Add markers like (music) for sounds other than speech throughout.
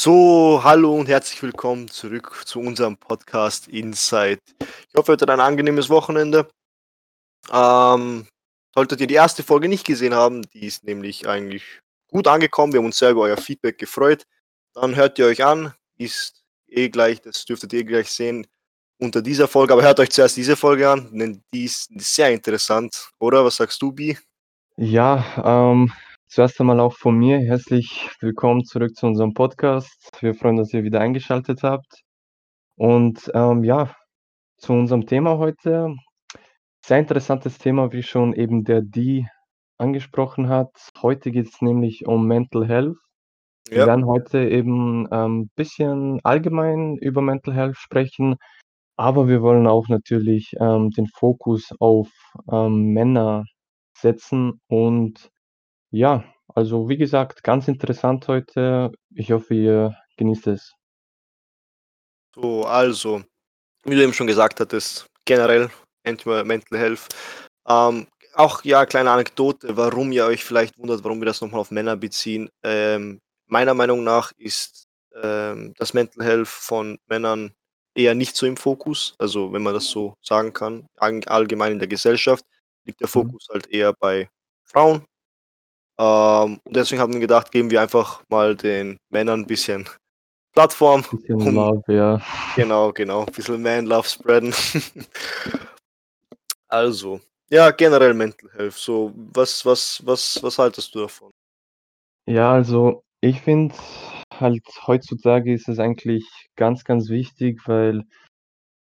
So, hallo und herzlich willkommen zurück zu unserem Podcast Inside. Ich hoffe, ihr hattet ein angenehmes Wochenende. Ähm, solltet ihr die erste Folge nicht gesehen haben, die ist nämlich eigentlich gut angekommen. Wir haben uns sehr über euer Feedback gefreut. Dann hört ihr euch an, ist eh gleich, das dürftet ihr gleich sehen unter dieser Folge. Aber hört euch zuerst diese Folge an, denn die ist sehr interessant, oder? Was sagst du, Bi? Ja, ähm, Zuerst einmal auch von mir herzlich willkommen zurück zu unserem Podcast. Wir freuen uns, dass ihr wieder eingeschaltet habt. Und ähm, ja, zu unserem Thema heute. Sehr interessantes Thema, wie schon eben der Die angesprochen hat. Heute geht es nämlich um Mental Health. Wir werden heute eben ein ähm, bisschen allgemein über Mental Health sprechen, aber wir wollen auch natürlich ähm, den Fokus auf ähm, Männer setzen und ja, also wie gesagt, ganz interessant heute. Ich hoffe, ihr genießt es. So, also, wie du eben schon gesagt hattest, generell Mental Health. Ähm, auch ja, kleine Anekdote, warum ihr euch vielleicht wundert, warum wir das nochmal auf Männer beziehen. Ähm, meiner Meinung nach ist ähm, das Mental Health von Männern eher nicht so im Fokus. Also, wenn man das so sagen kann, allgemein in der Gesellschaft liegt der mhm. Fokus halt eher bei Frauen, ähm, und deswegen haben wir gedacht, geben wir einfach mal den Männern ein bisschen Plattform. Ein bisschen um, Love, ja. Genau, genau. Ein bisschen Man-Love spreaden. (laughs) also, ja, generell Mental Health. So, was, was, was, was haltest du davon? Ja, also ich finde halt heutzutage ist es eigentlich ganz, ganz wichtig, weil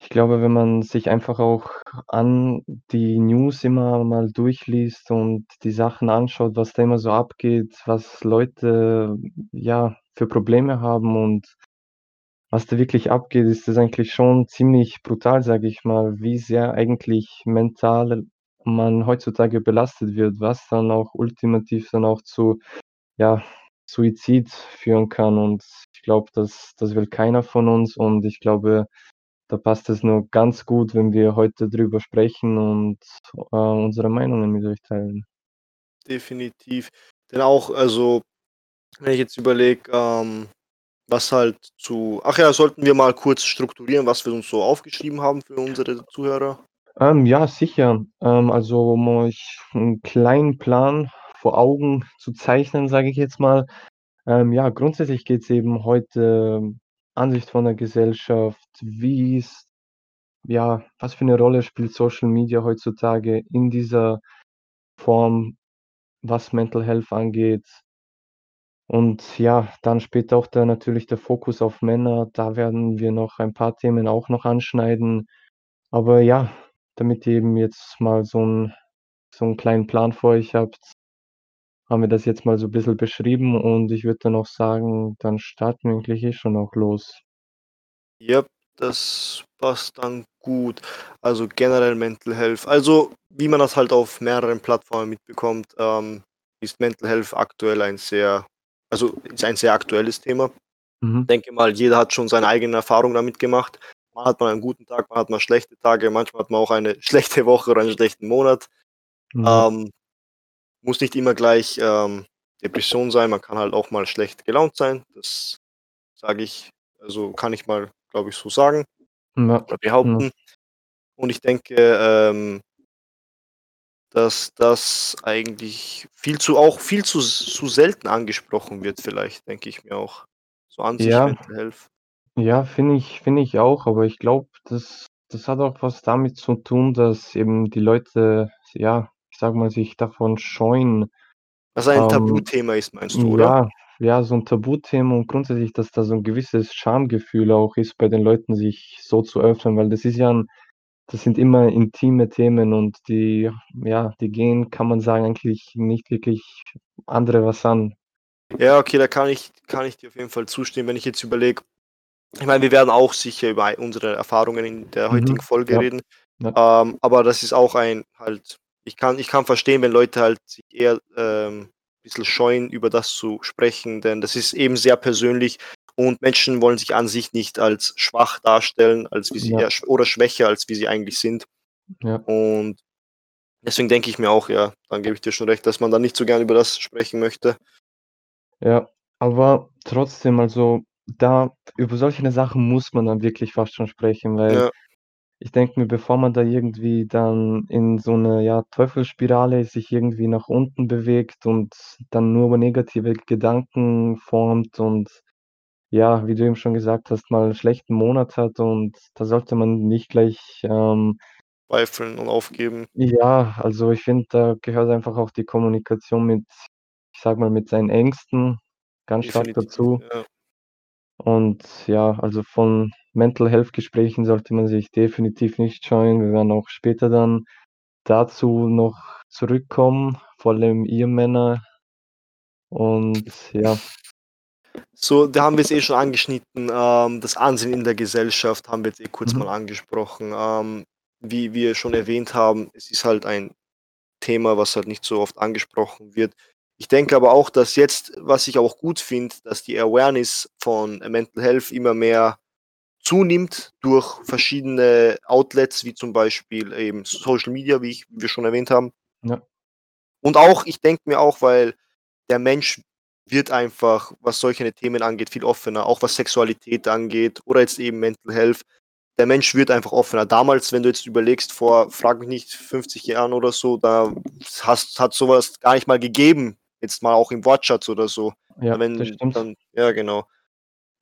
ich glaube, wenn man sich einfach auch an die News immer mal durchliest und die Sachen anschaut, was da immer so abgeht, was Leute, ja, für Probleme haben und was da wirklich abgeht, ist das eigentlich schon ziemlich brutal, sage ich mal, wie sehr eigentlich mental man heutzutage belastet wird, was dann auch ultimativ dann auch zu, ja, Suizid führen kann. Und ich glaube, das das will keiner von uns. Und ich glaube da passt es nur ganz gut, wenn wir heute drüber sprechen und äh, unsere Meinungen mit euch teilen. Definitiv. Denn auch, also, wenn ich jetzt überlege, ähm, was halt zu. Ach ja, sollten wir mal kurz strukturieren, was wir uns so aufgeschrieben haben für unsere Zuhörer? Ähm, ja, sicher. Ähm, also, um euch einen kleinen Plan vor Augen zu zeichnen, sage ich jetzt mal. Ähm, ja, grundsätzlich geht es eben heute Ansicht von der Gesellschaft, wie ist ja, was für eine Rolle spielt Social Media heutzutage in dieser Form, was Mental Health angeht? Und ja, dann später auch der natürlich der Fokus auf Männer. Da werden wir noch ein paar Themen auch noch anschneiden. Aber ja, damit ihr eben jetzt mal so 'n so 'n kleinen Plan vor euch habt, haben wir das jetzt mal so 'n bisschen beschrieben und ich würde dann auch sagen, dann starten wir eigentlich eh schon auch los. Jap, das passt dann gut. Also generell Mental Health. Also, wie man das halt auf mehreren Plattformen mitbekommt, ähm, ist Mental Health aktuell ein sehr also ist ein sehr aktuelles Thema. Mhm. Ich denke mal, jeder hat schon seine eigenen Erfahrungen damit gemacht. Mal hat man einen guten Tag, mal hat man schlechte Tage, manchmal hat man auch eine (laughs) schlechte Woche oder einen schlechten Monat. Mhm. Ähm, muss nicht immer gleich ähm, Depression sein, man kann halt auch mal schlecht gelaunt sein. Das sage ich, also kann ich mal, glaube ich, so sagen Ja. oder behaupten. Und ich denke, ähm dass das eigentlich viel zu auch viel zu zu selten angesprochen wird vielleicht, denke ich mir auch. So an sich Ja. Mental Health. Ja, finde ich finde ich auch, aber ich glaube, das das hat auch was damit zu tun, dass eben die Leute, ja, sage mal, sich davon scheuen, Was ein ähm Tabuthema ist, meinst du, oder? ja, ja, so 'n Tabuthema und grundsätzlich, dass da so 'n gewisses Schamgefühl auch ist bei den Leuten, sich so zu öffnen, weil das ist ja 'n das sind immer intime Themen und die ja, die gehen, kann man sagen, eigentlich nicht wirklich andere was an. Ja, okay, da kann ich kann ich dir auf jeden Fall zustimmen, wenn ich jetzt überlege ich meine, wir werden auch sicher über unsere Erfahrungen in der heutigen Mhm, Folge ja, reden. ja. Ähm, aber das ist auch ein halt ich kann ich kann verstehen, wenn Leute halt sich eher, ähm, bisschen scheuen, über das zu sprechen, denn das ist eben sehr persönlich und Menschen wollen sich an sich nicht als schwach darstellen, als wie sie Ja. oder schwächer, als wie sie eigentlich sind. Ja. Und deswegen denke ich mir auch, ja, dann gebe ich dir schon recht, dass man da nicht so gern über das sprechen möchte. Ja, aber trotzdem, also da über solche Sachen muss man dann wirklich fast schon sprechen, weil Ja. Ich denke mir, bevor man da irgendwie dann in so 'ne, ja, Teufelsspirale sich irgendwie nach unten bewegt und dann nur negative Gedanken formt und ja, wie du eben schon gesagt hast, mal 'n schlechten Monat hat und da sollte man nicht gleich, ähm Zweifeln und aufgeben. Ja, also ich finde, da gehört einfach auch die Kommunikation mit ich sage mal, mit seinen Ängsten ganz stark Definitiv, dazu. ja. Und ja, also von Mental-Health-Gesprächen sollte man sich definitiv nicht scheuen. Wir werden auch später dann dazu noch zurückkommen, vor allem ihr Männer. Und ja. So, da haben wir's eh schon angeschnitten, ähm, das Ansehen in der Gesellschaft haben wir jetzt eh kurz Mhm. mal angesprochen. Ähm, wie wir schon erwähnt haben, es ist halt ein Thema, was halt nicht so oft angesprochen wird. Ich denke aber auch, dass jetzt was ich auch gut finde, dass die Awareness von, Mental Health immer mehr zunimmt durch verschiedene Outlets, wie zum Beispiel eben Social Media, wie ich wir schon erwähnt haben. Ja. Und auch ich denke mir auch, weil der Mensch wird einfach, was solche Themen angeht, viel offener, auch was Sexualität angeht oder jetzt eben Mental Health. Der Mensch wird einfach offener. Damals, wenn du jetzt überlegst, vor, frage mich nicht, 50 Jahren oder so, da hast hat's so was gar nicht mal gegeben, jetzt mal auch im Wortschatz oder so. Ja, das Wenn stimmt. dann ja, genau.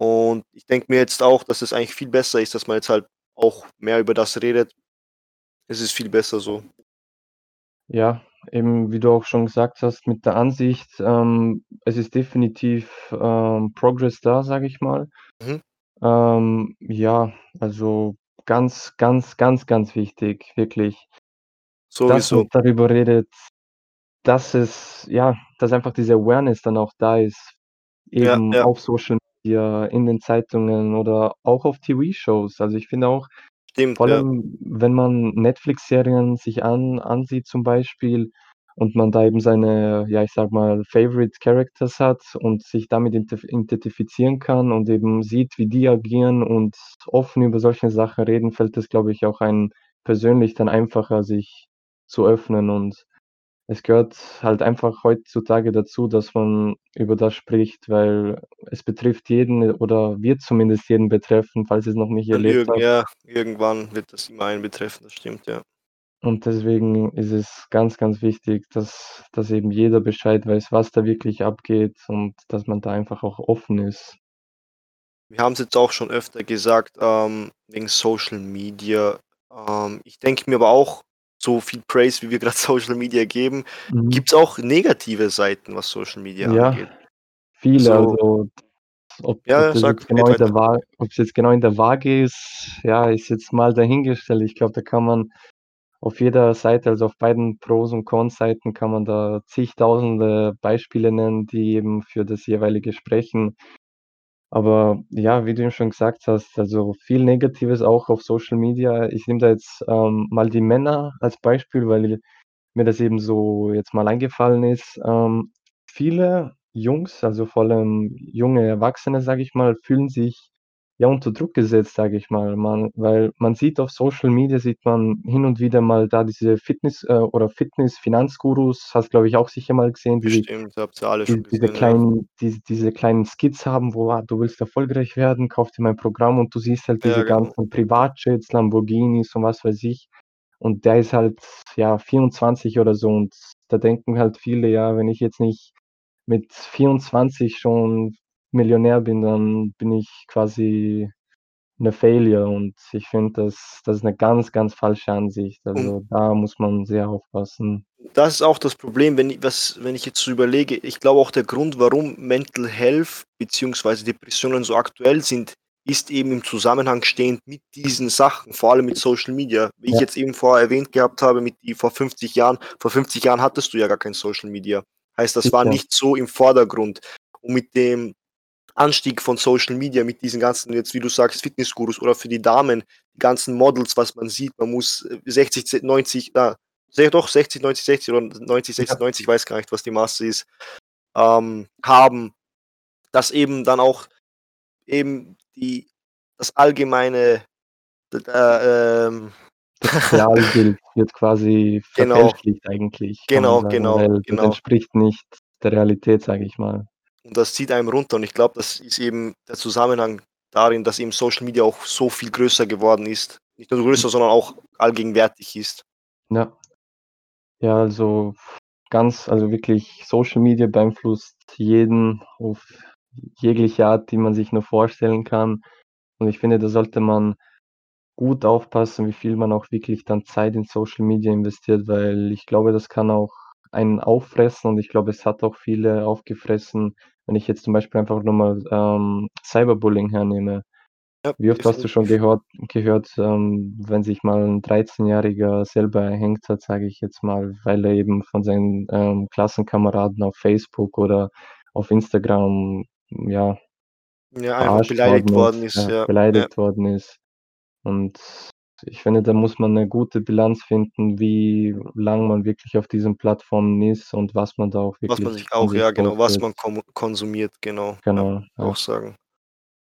Und ich denke mir jetzt auch, dass es eigentlich viel besser ist, dass man jetzt halt auch mehr über das redet. Es ist viel besser so. Ja, eben wie du auch schon gesagt hast, mit der Ansicht, ähm, es ist definitiv, ähm, Progress da, sage ich mal. Mhm. Ähm, ja, also ganz, ganz, ganz, ganz wichtig, wirklich, dass man Sowieso. darüber redet, dass es ja, dass einfach diese Awareness dann auch da ist, Ja, eben ja. auf Social Media, in den Zeitungen oder auch auf TV-Shows. Also, ich finde auch, Stimmt, vor ja. allem, wenn man Netflix-Serien sich an ansieht zum Beispiel und man da eben seine, ja, ich sage mal, Favorite Characters hat und sich damit identif identifizieren kann und eben sieht, wie die agieren und offen über solche Sachen reden, fällt es, glaube ich, auch einem persönlich dann einfacher, sich zu öffnen. Und es gehört halt einfach heutzutage dazu, dass man über das spricht, weil es betrifft jeden oder wird zumindest jeden betreffen, falls ihr's noch nicht Dann erlebt habt. ja, irgendwann wird das immer einen betreffen, das stimmt, ja. Und deswegen ist es ganz, ganz wichtig, dass dass eben jeder Bescheid weiß, was da wirklich abgeht und dass man da einfach auch offen ist. Wir haben's jetzt auch schon öfter gesagt, ähm, wegen Social Media. Ähm, ich denke mir aber auch, so viel Praise, wie wir grad (laughs) Social Media geben, Mhm. gibt's auch negative Seiten, was Social Media Ja, angeht. viele, So also ob Ja, ob das sag, genau in der. Waa ob's jetzt genau in der Waage ist, ja, ist jetzt mal dahingestellt. Ich glaube, da kann man auf jeder Seite, also auf beiden Pros und Cons-Seiten kann man da zigtausende Beispiele nennen, die eben für das Jeweilige sprechen. Aber ja, wie du schon gesagt hast, also viel Negatives auch auf Social Media. Ich nehme da jetzt, ähm, mal die Männer als Beispiel, weil mir das eben so jetzt mal eingefallen ist. Ähm, viele Jungs, also vor allem junge Erwachsene, sage ich mal, fühlen sich, ja, unter Druck gesetzt, sage ich mal. Man weil man sieht auf Social Media sieht man hin und wieder mal da diese Fitness äh, oder Fitness-Finanzgurus, hast, glaube ich, auch sicher mal gesehen, die Bestimmt, habt ihr alle schon die diese gesehen, ja. kleinen diese diese kleinen Skits haben, wo: „Ah, du willst erfolgreich werden, kauf dir mein Programm.“ Und du siehst halt Ja, diese genau. ganzen Privatjets, Lamborghinis und was weiß ich. Und der ist halt, ja, 24 oder so und da denken halt viele: „Ja, wenn ich jetzt nicht mit 24 schon Millionär bin, dann bin ich quasi 'ne Failure.“ Und ich finde, das das ist 'ne ganz, ganz falsche Ansicht. Und Also, da muss man sehr aufpassen. Das ist auch das Problem, wenn i was wenn ich jetzt so überlege, ich glaube auch der Grund, warum Mental Health beziehungsweise Depressionen so aktuell sind, ist eben im Zusammenhang stehend mit diesen Sachen, vor allem mit Social Media. Wie ich Ja. jetzt eben vorher erwähnt gehabt habe, mit die vor 50 Jahren vor 50 Jahren hattest du ja gar kein Social Media. Heißt, das war nicht so im Vordergrund. Und mit dem Anstieg von Social Media, mit diesen ganzen jetzt, wie du sagst, Fitnessgurus oder für die Damen, die ganzen Models, was man sieht, man muss, äh, 60 z 90 ah, ja doch 60, 90, 60 oder 90, 60, Ja. 90, ich weiß gar nicht, was die Maße ist, ähm, haben, dass eben dann auch eben die das allgemeine, äh, ähm Das Idealbild (laughs) wird quasi Genau. eigentlich, Genau, genau, weil das genau. entspricht nicht der Realität, sage ich mal. Und das zieht einem runter und ich glaube, das ist eben der Zusammenhang darin, dass eben Social Media auch so viel größer geworden ist. Nicht nur größer, sondern auch allgegenwärtig ist. Ja. Ja, also ganz also wirklich Social Media beeinflusst jeden auf jegliche Art, die man sich nur vorstellen kann. Und ich finde, da sollte man gut aufpassen, wie viel man auch wirklich dann Zeit in Social Media investiert, weil ich glaube, das kann auch einen auffressen und ich glaube, es hat auch viele aufgefressen, wenn ich jetzt zum Beispiel einfach nur mal, ähm, Cyberbullying hernehme. Ja, Wie oft hast du schon gehört gehört, ähm, wenn sich mal 'n Dreizehnjähriger selber erhängt hat, sage ich jetzt mal, weil er eben von seinen, ähm, Klassenkameraden auf Facebook oder auf Instagram, ja Ja, einfach beleidigt worden ist, ist, ja, ja, ja. beleidigt worden ist. Und ich finde, da muss man 'ne gute Bilanz finden, wie lang man wirklich auf diesen Plattformen ist und was man da auch Was man wirklich sich auch ja genau, was man konsumiert, genau, ja, Genau, auch ja. sagen.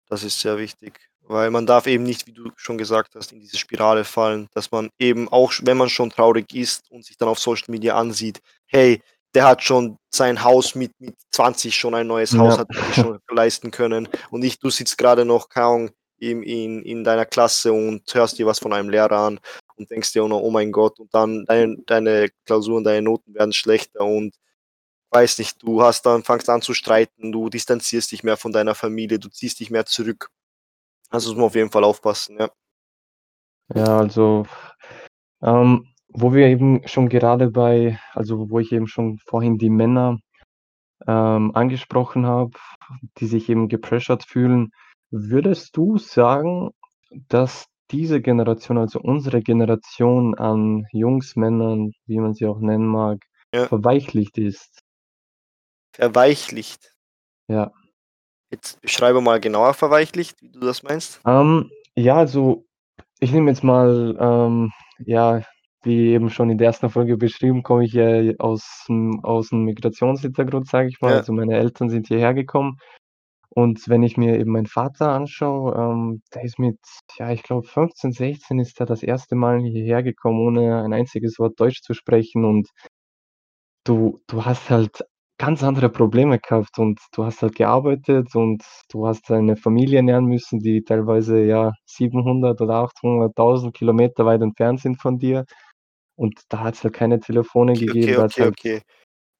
Das ist sehr wichtig, weil man darf eben nicht, wie du schon gesagt hast, in diese Spirale fallen, dass man eben auch wenn man schon traurig ist und sich dann auf Social Media ansieht: „Hey, der hat schon sein Haus mit mit 20 schon ein neues Haus Ja. hat sich schon (laughs) leisten können und nicht du sitzt grade noch, keine Ahnung, in in in deiner Klasse und hörst dir was von einem Lehrer an und denkst dir „Oh mein Gott“ und dann dein deine Klausuren, deine Noten werden schlechter und weiß nicht, du hast dann fangst an zu streiten, du distanzierst dich mehr von deiner Familie, du ziehst dich mehr zurück. Also, muss man auf jeden Fall aufpassen, ja. Ja, also, ähm, wo wir eben schon gerade bei also, wo ich eben schon vorhin die Männer, ähm, angesprochen habe, die sich eben gepressured fühlen. Würdest du sagen, dass diese Generation, also unsere Generation an Jungs, Männern, wie man sie auch nennen mag, Ja. verweichlicht ist? Verweichlicht. Ja. Jetzt beschreibe mal genauer verweichlicht, wie du das meinst. Ähm, ja, also, ich nehme jetzt mal, ähm, ja, wie eben schon in der ersten Folge beschrieben, komme ich ja aus'm aus'm Migrationshintergrund, sage ich mal. Ja. Also, meine Eltern sind hierher gekommen und wenn ich mir eben meinen Vater anschaue, ähm, der ist mit, ja, ich glaube 15, 16 ist er das 1. Mal hierher gekommen, ohne ein einziges Wort Deutsch zu sprechen und du du hast halt ganz andere Probleme gehabt und du hast halt gearbeitet und du hast deine Familie ernähren müssen, die teilweise, ja, 700 oder 800.000 Kilometer weit entfernt sind von dir. Und da hat's halt keine Telefone Okay, okay, gegeben, hat's okay, halt okay.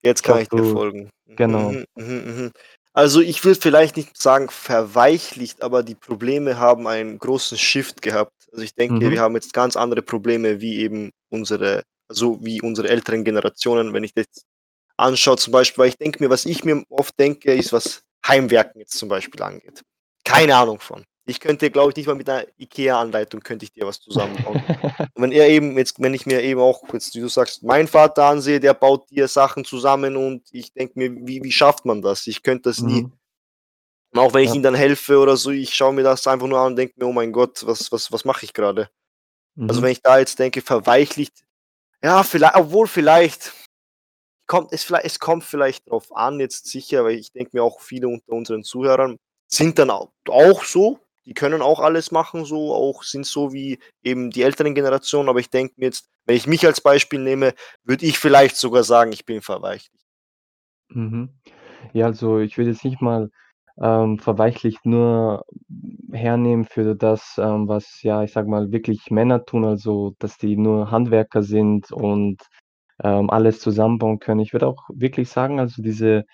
Jetzt kann ich dir folgen. Mhm, genau. mhm, mhm, mhm. Also, ich würde vielleicht nicht sagen verweichlicht, aber die Probleme haben einen großen Shift gehabt. Also, ich denke, wir Mhm. haben jetzt ganz andere Probleme wie eben unsere also, wie unsere älteren Generationen, wenn ich das jetzt anschaue zum Beispiel weil ich denke mir was ich mir oft denke, ist, was Heimwerken jetzt zum Beispiel angeht. Keine Ahnung von. Ich könnte, glaube ich, nicht mal mit 'ner IKEA-Anleitung könnte ich dir was zusammenbauen. (laughs) Wenn er eben jetzt wenn ich mir eben auch jetzt, wie du sagst, meinen Vater ansehe, der baut dir Sachen zusammen und ich denke mir: „Wie wie schafft man das?“ Ich könnte das nie. Mhm. Und auch wenn ich Ja. ihm dann helfe oder so, ich schaue mir das einfach nur an und denke mir: „Oh mein Gott, was was was mache ich grade?“ Also, wenn Mhm. ich da jetzt denke, verweichlicht, ja, viellei obwohl vielleicht kommt es viellei es kommt vielleicht drauf an jetzt sicher, weil ich denke mir auch viele unter unseren Zuhörern sind dann au auch so. Die können auch alles machen so, auch sind so wie eben die älteren Generationen, aber ich denke mir jetzt, wenn ich mich als Beispiel nehme, würde ich vielleicht sogar sagen, ich bin verweichlicht. Mhm. Ja, also, ich würde jetzt nicht mal, ähm, verweichlicht nur hernehmen für das, ähm, was, ja, ich sage mal, wirklich Männer tun, also, dass die nur Handwerker sind und, ähm, alles zusammenbauen können. Ich würde auch wirklich sagen, also, diese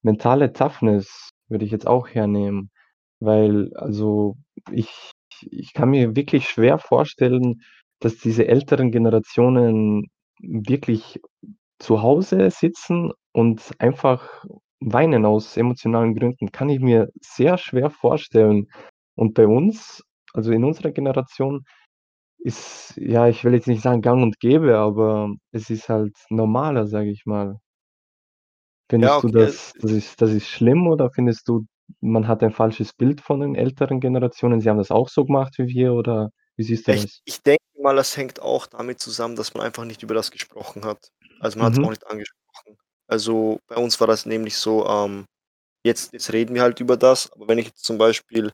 mentale Toughness würde ich jetzt auch hernehmen, weil also, ich ich kann mir wirklich schwer vorstellen, dass diese älteren Generationen wirklich zu Hause sitzen und einfach weinen aus emotionalen Gründen. Kann ich mir sehr schwer vorstellen. Und bei uns, also, in unserer Generation ist ja, ich will jetzt nicht sagen gang und gäbe, aber es ist halt normaler, sage ich mal. Ja, Findest du okay. das das ist das ist schlimm oder findest du, man hat ein falsches Bild von den älteren Generationen? Sie haben das auch so gemacht wie wir oder wie siehst du Ich das? ich denke mal, das hängt auch damit zusammen, dass man einfach nicht über das gesprochen hat. Also, man hat's auch Mhm. nicht angesprochen. Also, bei uns war das nämlich so, ähm, jetzt jetzt reden wir halt über das, aber wenn ich jetzt zum Beispiel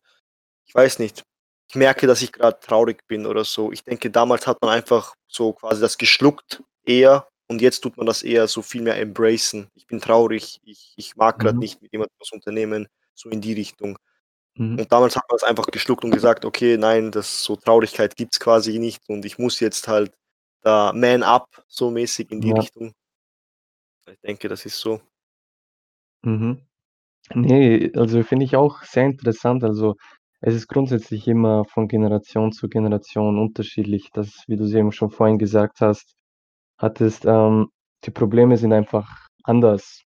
ich weiß nicht, ich merke, dass ich grad traurig bin oder so. Ich denke, damals hat man einfach so quasi das geschluckt eher Und jetzt tut man das eher so viel mehr embracen. Ich bin traurig, ich ich mag grad Mhm. nicht mit jemandem was unternehmen, so in die Richtung. Mhm. Und damals hat man's einfach geschluckt und gesagt: „Okay, nein, das so Traurigkeit gibt's quasi nicht und ich muss jetzt halt da man up so mäßig in die Ja. Richtung.“ Ich denke, das ist so. Mhm. Ne, also, finde ich auch sehr interessant. Also, es ist grundsätzlich immer von Generation zu Generation unterschiedlich, dass wie du's eben schon vorhin gesagt hast hattest, ähm, die Probleme sind einfach anders.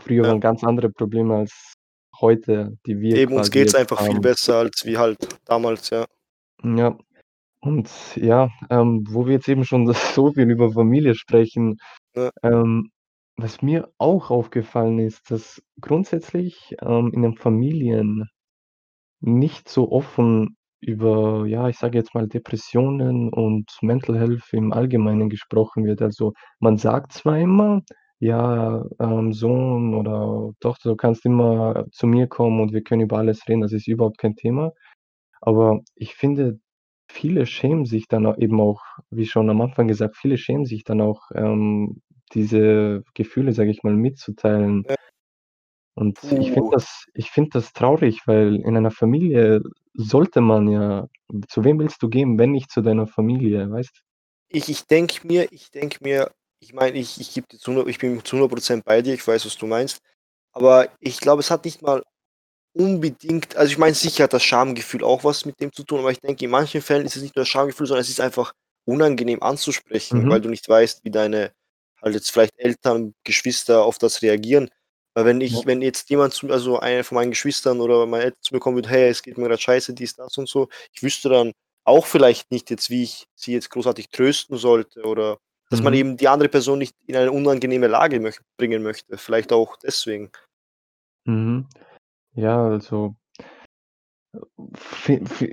Früher Ja. waren ganz andere Probleme als heute, die wir Eben, uns geht's jetzt einfach viel haben. besser als wie halt damals, ja. Ja. Und ja, ähm, wo wir jetzt eben schon (laughs) so viel über Familie sprechen, Ja. ähm, was mir auch aufgefallen ist, dass grundsätzlich, ähm, in den Familien nicht so offen über, ja, ich sage jetzt mal, Depressionen und Mental Health im Allgemeinen gesprochen wird. Also, man sagt zwar immer: „Ja, ähm, Sohn oder Tochter, du kannst immer zu mir kommen und wir können über alles reden, das ist überhaupt kein Thema.“ Aber ich finde, viele schämen sich dann au eben auch, wie schon am Anfang gesagt, viele schämen sich dann auch, ähm, diese Gefühle, sage ich mal, mitzuteilen. Ja. Und ich finde Puh. das ich finde das traurig, weil in einer Familie sollte man ja zu wem willst du gehen, wenn nicht zu deiner Familie, weißt? Ich ich denke mir ich denke mir ich meine, ich ich gebe dir zu 100 ich bin zu 100 % bei dir, ich weiß, was du meinst. Aber ich glaube, es hat nicht mal unbedingt also, ich meine, sicher hat das Schamgefühl auch was mit dem zu tun, aber ich denke, in manchen Fällen ist es nicht nur das Schamgefühl, sondern es ist einfach unangenehm anzusprechen, weil Mhm. du nicht weißt, wie deine halt jetzt vielleicht Eltern, Geschwister auf das reagieren. Weil wenn Ja. ich wenn jetzt jemand zu also, einer von meinen Geschwistern oder meine Eltern zu mir kommen würde: „Hey, es geht mir grad scheiße, dies, das und so.“ Ich wüsste dann auch vielleicht nicht jetzt, wie ich sie jetzt großartig trösten sollte oder dass man Mhm. eben die andere Person nicht in eine unangenehme Lage möch bringen möchte. Vielleicht auch deswegen. Mhm. Ja, also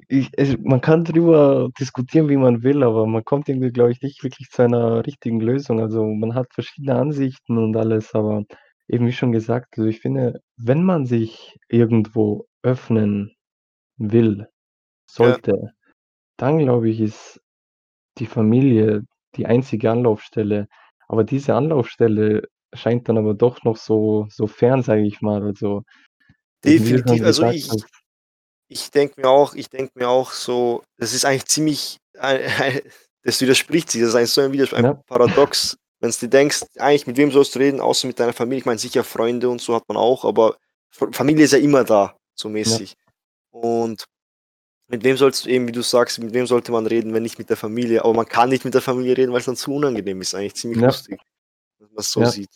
ich also, man kann drüber diskutieren, wie man will, aber man kommt irgendwie, glaube ich, nicht wirklich zu einer richtigen Lösung. Also, man hat verschiedene Ansichten und alles, aber eben wie schon gesagt, also, ich finde, wenn man sich irgendwo öffnen will, Ja. sollte, dann glaube ich, ist die Familie die einzige Anlaufstelle. Aber diese Anlaufstelle scheint dann aber doch noch so so fern, sage ich mal. Also, du Definitiv. Also, ich hast ich denke mir auch ich denke mir auch so, das ist eigentlich ziemlich ei ei das widerspricht sich. Das ist eigentlich so ein Widerspr ein Ja. Paradox, wenn's dir denkst, eigentlich mit wem sollst du reden, außer mit deiner Familie? Ich meine, sicher Freunde und so hat man auch, aber Familie ist ja immer da, so Ja. mäßig. Und mit wem sollst du eben, wie du sagst mit wem sollte man reden, wenn nicht mit der Familie? Aber man kann nicht mit der Familie reden, weil's dann zu unangenehm ist. Eigentlich ziemlich Ja. lustig, wenn man's so Ja. sieht.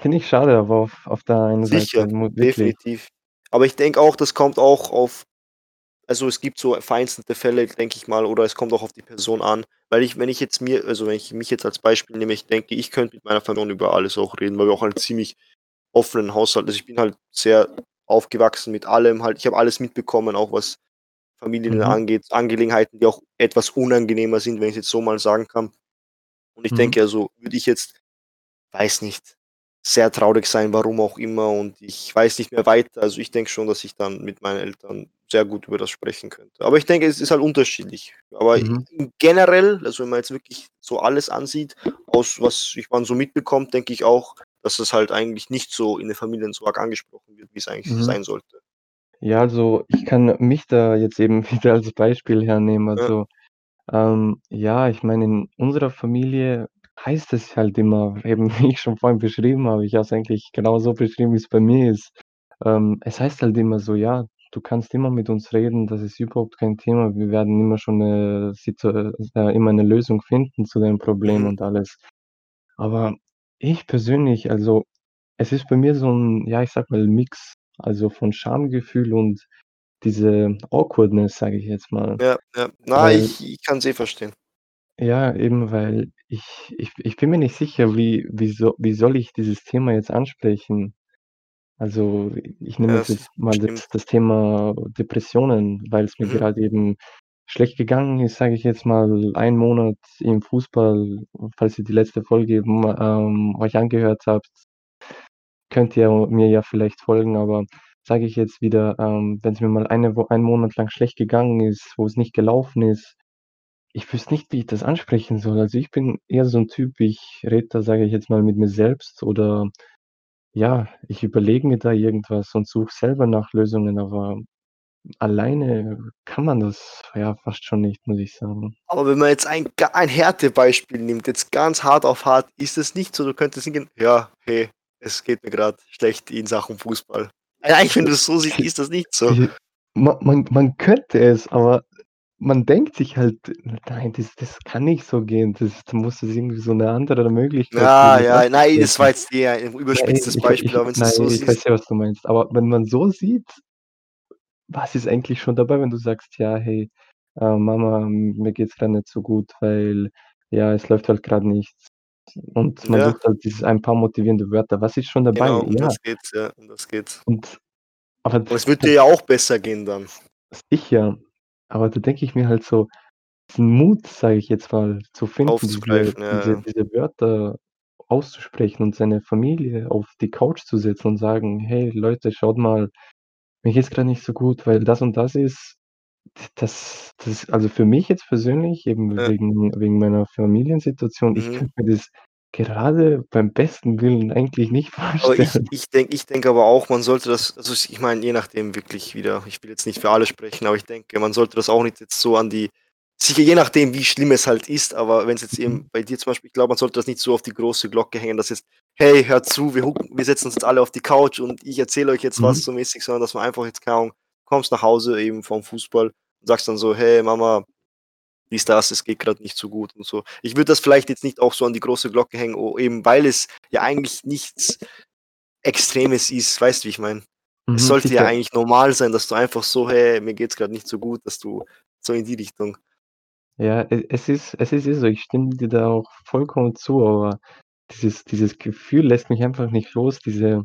Finde ich schade, aber auf auf der einen Seite Sicher, mu wirklich. definitiv. Aber ich denke auch, das kommt auch auf also, es gibt so vereinzelte Fälle, denke ich mal, oder es kommt auch auf die Person an. Weil ich wenn ich jetzt mir also, wenn ich mich jetzt als Beispiel nehme, ich denke, ich könnte mit meiner Verlobten über alles auch reden, weil wir auch einen ziemlich offenen Haushalt also, ich bin halt sehr aufgewachsen mit allem halt. Ich habe alles mitbekommen, auch was Familien Mhm. angeht, Angelegenheiten, die auch etwas unangenehmer sind, wenn ich's jetzt so mal sagen kann. Und ich Mhm. denke, also, würde ich jetzt, weiß nicht, sehr traurig sein, warum auch immer, und ich weiß nicht mehr weiter. Also, ich denke schon, dass ich dann mit meinen Eltern sehr gut über das sprechen könnte. Aber ich denke, es ist halt unterschiedlich. Aber Mhm. generell, also, wenn man jetzt wirklich so alles ansieht, aus was ich man so mitbekommt, denke ich auch, dass es halt eigentlich nicht so in den Familien so arg angesprochen wird, wie's eigentlich Mhm. sein sollte. Ja, also, ich kann mich da jetzt eben (laughs) wieder als Beispiel hernehmen. Ja. Also, ähm, ja, ich meine, in unserer Familie heißt es halt immer, eben (laughs) wie ich schon vorhin beschrieben habe ich habe es eigentlich genauso beschrieben, wie's bei mir ist. Ähm, es heißt halt immer so: „Ja, du kannst immer mit uns reden, das ist überhaupt kein Thema. Wir werden immer schon 'ne Situa äh, immer 'ne Lösung finden zu deinem Problem Mhm. und alles.“ Aber ich persönlich also, es ist bei mir so 'n, ja, ich sage mal, Mix, also, von Schamgefühl und diese Awkwardness, sage ich jetzt mal. Ja, ja. Na, Weil ich ich kann's eh verstehen. Ja, eben, weil ich ich ich bin mir nicht sicher, wie wie so wie soll ich dieses Thema jetzt ansprechen? Also, ich nehme Ja, jetzt das jetzt ist mal stimmt. das das Thema Depressionen, weil's mir Mhm. gerade eben schlecht gegangen ist, sage ich jetzt mal, einen Monat im Fußball. Falls ihr die letzte Folge eben, ähm, euch angehört habt könnt ihr mir ja vielleicht folgen, aber sage ich jetzt wieder, ähm, wenn's mir mal eine Wo einen Monat lang schlecht gegangen ist, wo es nicht gelaufen ist ich wüsste nicht, wie ich das ansprechen soll. Also, ich bin eher so 'n Typ, ich rede da, sage ich jetzt mal, mit mir selbst oder ja, ich überlege mir da irgendwas und suche selber nach Lösungen, aber alleine kann man das ja fast schon nicht, muss ich sagen. Aber wenn man jetzt ein ein Härtebeispiel nimmt, jetzt ganz hart auf hart, ist es nicht so, du könntest hingehen: „Ja, hey, es geht mir grad schlecht in Sachen Fußball.“ Ja, eigentlich, wenn du es so siehst, (laughs) ist das nicht so. Ma man man könnte es, aber man denkt sich halt: „Nein, das das kann nicht so gehen. Das da muss es irgendwie so 'ne andere Möglichkeit Ja, geben, das ja, nein, das war auszusprechen.“ jetzt eher ein überspitztes ich Beispiel, ich aber nein, jetzt so ich siehst weiß ja, was du meinst. Aber wenn man so sieht, was ist eigentlich schon dabei, wenn du sagst: „Ja, hey, äh, Mama, mir geht's grad nicht so gut, weil, ja, es läuft halt grad nichts.“ Und man Ja, sucht halt dieses ein paar motivierende Wörter. Was ist schon dabei? genau, um Ja, das geht's, ja, um das geht's. und aber Und es wird dir ja auch besser gehen dann, sicher, aber da denke ich mir halt so diesen Mut, sage ich jetzt mal, zu finden, diese ja, diese Wörter auszusprechen und seine Familie auf die Couch zu setzen und sagen: „Hey Leute, schaut mal, mir geht's grad nicht so gut, weil das und das ist.“ D das das also für mich jetzt persönlich, eben Ja, wegen wegen meiner Familiensituation, ich mhm. könnte mir das gerade beim besten Willen eigentlich nicht (laughs) Aber ich vorstellen. ich denke ich denke aber auch, man sollte das also, ich meine, je nachdem wirklich wieder ich will jetzt nicht für alle sprechen, aber ich denke, man sollte das auch nicht jetzt so an die sicher je nachdem, wie schlimm es halt ist, aber wenn's jetzt Mhm, eben bei dir zum Beispiel ich glaube, man sollte das nicht so auf die große Glocke hängen, dass jetzt: „Hey, hört zu, wir hucken wir setzen uns jetzt alle auf die Couch und ich erzähle euch jetzt mhm, was“, so mäßig, sondern dass man einfach jetzt, keine Ahnung, kommst nach Hause eben vom Fußball und sagst dann so: „Hey Mama, dies, das, es geht grad nicht so gut“ und so. Ich würde das vielleicht jetzt nicht auch so an die große Glocke hängen, o eben weil es ja eigentlich nichts Extremes ist, weißt du, wie ich meine? Es mhm, sollte ja sicher. eigentlich normal sein, dass du einfach so: „Hey, mir geht's grad nicht so gut“, dass du so in die Richtung. Ja, e es ist es ist so, ich stimme dir da auch vollkommen zu, aber dieses dieses Gefühl lässt mich einfach nicht los, diese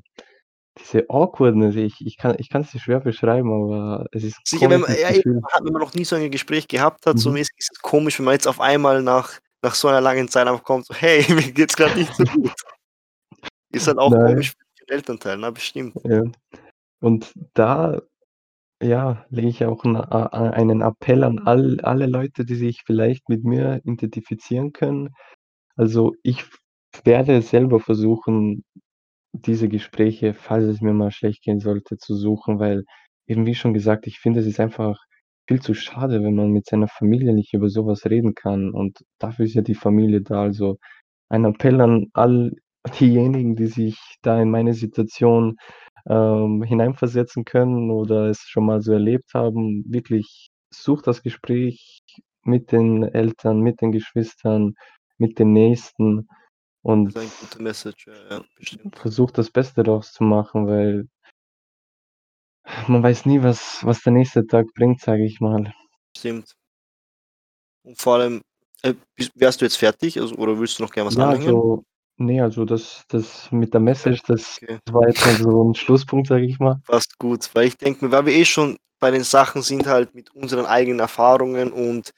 diese Awkwardness. Ich ich kann ich kann's dir schwer beschreiben, aber es ist Sicher, wenn man ja eben, wenn man noch nie so ein Gespräch gehabt hat, so Mhm. mäßig, ist es komisch, wenn man jetzt auf einmal nach nach so einer langen Zeit einfach kommt, so: „Hey, (laughs) mir geht's grad nicht so gut.“ Ist halt auch Nein, komisch für den Elternteil, ne, bestimmt. ja. Und da, ja, lege ich auch 'n a a einen Appell an all alle Leute, die sich vielleicht mit mir identifizieren können. Also, ich werde selber versuchen diese Gespräche, falls es mir mal schlecht gehen sollte, zu suchen, weil eben wie schon gesagt, ich finde, es ist einfach viel zu schade, wenn man mit seiner Familie nicht über so was reden kann und dafür ist ja die Familie da. Also, ein Appell an all (laughs) diejenigen, die sich da in meine Situation, ähm, hineinversetzen können oder es schon mal so erlebt haben. Wirklich, sucht das Gespräch mit den Eltern, mit den Geschwistern, mit den Nächsten Das und ist eine gute Message, ja, ja, bestimmt. versucht das Beste daraus zu machen, weil man weiß nie, was was der nächste Tag bringt, sage ich mal. Stimmt. Und vor allem, äh, wärst du jetzt fertig, also, oder willst du noch gern was Ja, anhängen? also ne, also das das mit der Message, das okay. war jetzt mal so 'n Schlusspunkt, sage ich mal. Passt gut, weil ich denke mir, weil wir eh schon bei den Sachen sind halt mit unseren eigenen Erfahrungen und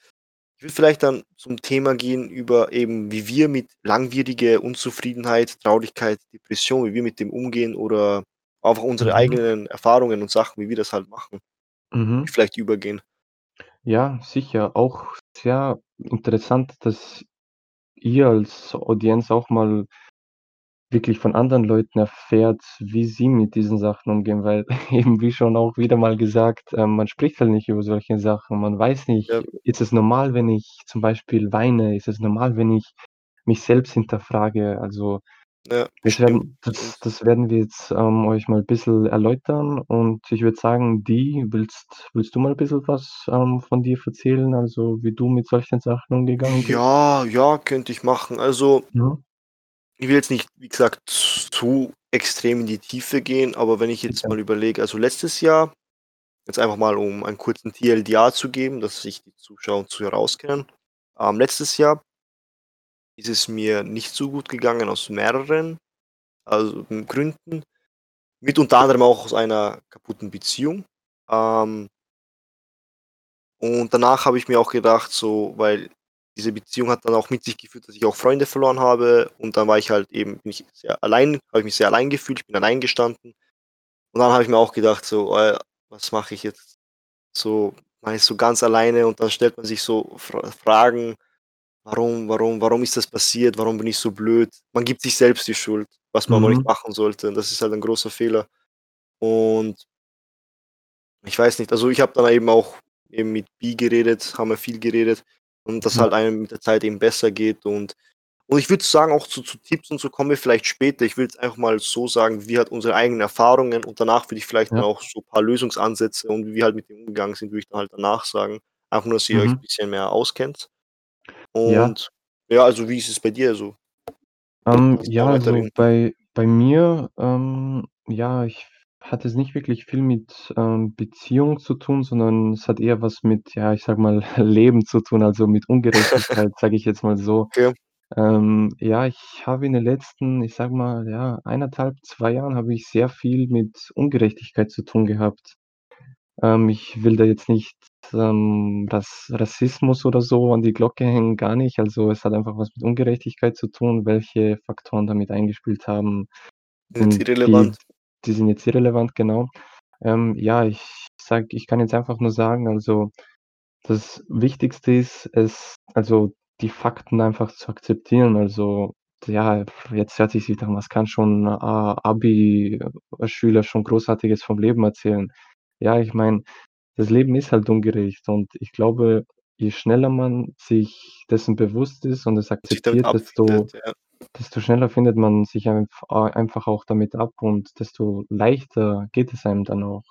ich würde vielleicht dann zum Thema gehen über eben, wie wir mit langwierige Unzufriedenheit, Traurigkeit, Depression, wie wir mit dem umgehen oder einfach unsere Mhm, eigenen Erfahrungen und Sachen, wie wir das halt machen, mhm. vielleicht übergehen. Ja, sicher, auch sehr interessant, dass ihr als Audienz auch mal wirklich von anderen Leuten erfährt, wie sie mit diesen Sachen umgehen, weil (laughs) eben wie schon auch wieder mal gesagt, ähm, man spricht halt nicht über solche Sachen. Man weiß nicht, Ja, ist es normal, wenn ich zum Beispiel weine? Ist es normal, wenn ich mich selbst hinterfrage? Also, ja, das werden das das werden wir jetzt, ähm, euch mal bisschen erläutern und ich würde sagen, die willst willst du mal ein bisschen was, ähm, von dir erzählen, also, wie du mit solchen Sachen umgegangen bist? Ja, ja, könnte ich machen. Also, Mhm, ich will jetzt nicht, wie gesagt, zu extrem in die Tiefe gehen, aber wenn ich jetzt mal überlege, also letztes Jahr Jetzt einfach mal, um einen kurzen TLDR zu geben, dass sich die Zuschauer und Zuhörer auskennen. Ähm, letztes Jahr ist es mir nicht so gut gegangen aus mehreren, also, Gründen, mit unter anderem auch aus einer kaputten Beziehung. Ähm, und danach habe ich mir auch gedacht, so weil diese Beziehung hat dann auch mit sich geführt, dass ich auch Freunde verloren habe und dann war ich halt eben bin ich sehr allein habe ich mich sehr allein gefühlt, ich bin allein gestanden. Und dann habe ich mir auch gedacht so: „Äh, was mache ich jetzt?“ So, man ist so ganz alleine und dann stellt man sich so Fra Fragen: „Warum, warum, warum ist das passiert? Warum bin ich so blöd?“ Man gibt sich selbst die Schuld, was man aber nicht Mhm. machen sollte. Und das ist halt ein großer Fehler. Und ich weiß nicht, also ich habe dann eben auch eben mit Bi geredet, haben wir viel geredet und dass Ja. halt einem mit der Zeit eben besser geht und und ich würde sagen, auch zu zu Tipps und so kommen wir vielleicht später. Ich will jetzt einfach mal so sagen, wie halt unsere eigenen Erfahrungen und danach würde ich vielleicht dann Ja. auch so paar Lösungsansätze und wie wir halt mit dem umgegangen sind, würde ich dann halt danach sagen. Einfach nur, dass ihr euch 'n Mhm. bisschen mehr auskennt. Ja. Und ja, also wie ist es bei dir so? Ähm, Kannst ja, also bei bei mir, ähm, ja, ich hat es nicht wirklich viel mit, ähm, Beziehung zu tun, sondern es hat eher was mit, ja, ich sage mal, (laughs) Leben zu tun, also mit Ungerechtigkeit, (laughs) sage ich jetzt mal so. Okay. Ähm, ja, ich habe in den letzten, ich sage mal, ja, 1 1/2, 2 Jahren habe ich sehr viel mit Ungerechtigkeit zu tun gehabt. Ähm, ich will da jetzt nicht, ähm, Ras Rassismus oder so an die Glocke hängen, gar nicht. Also, es hat einfach was mit Ungerechtigkeit zu tun. Welche Faktoren da mit eingespielt haben, Jetzt sind die irrelevant. Die sind jetzt irrelevant, genau. Ähm, ja, ich sage ich kann jetzt einfach nur sagen, also, das Wichtigste ist es also, die Fakten einfach zu akzeptieren. Also, ja, jetzt hört sich's wieder was kann schon A Abi Schüler schon Großartiges vom Leben erzählen? Ja, ich meine, das Leben ist halt ungerecht und ich glaube, je schneller man sich dessen bewusst ist und es sich akzeptiert, desto ja. Desto schneller findet man sich einf einfach auch damit ab und desto leichter geht es einem dann auch.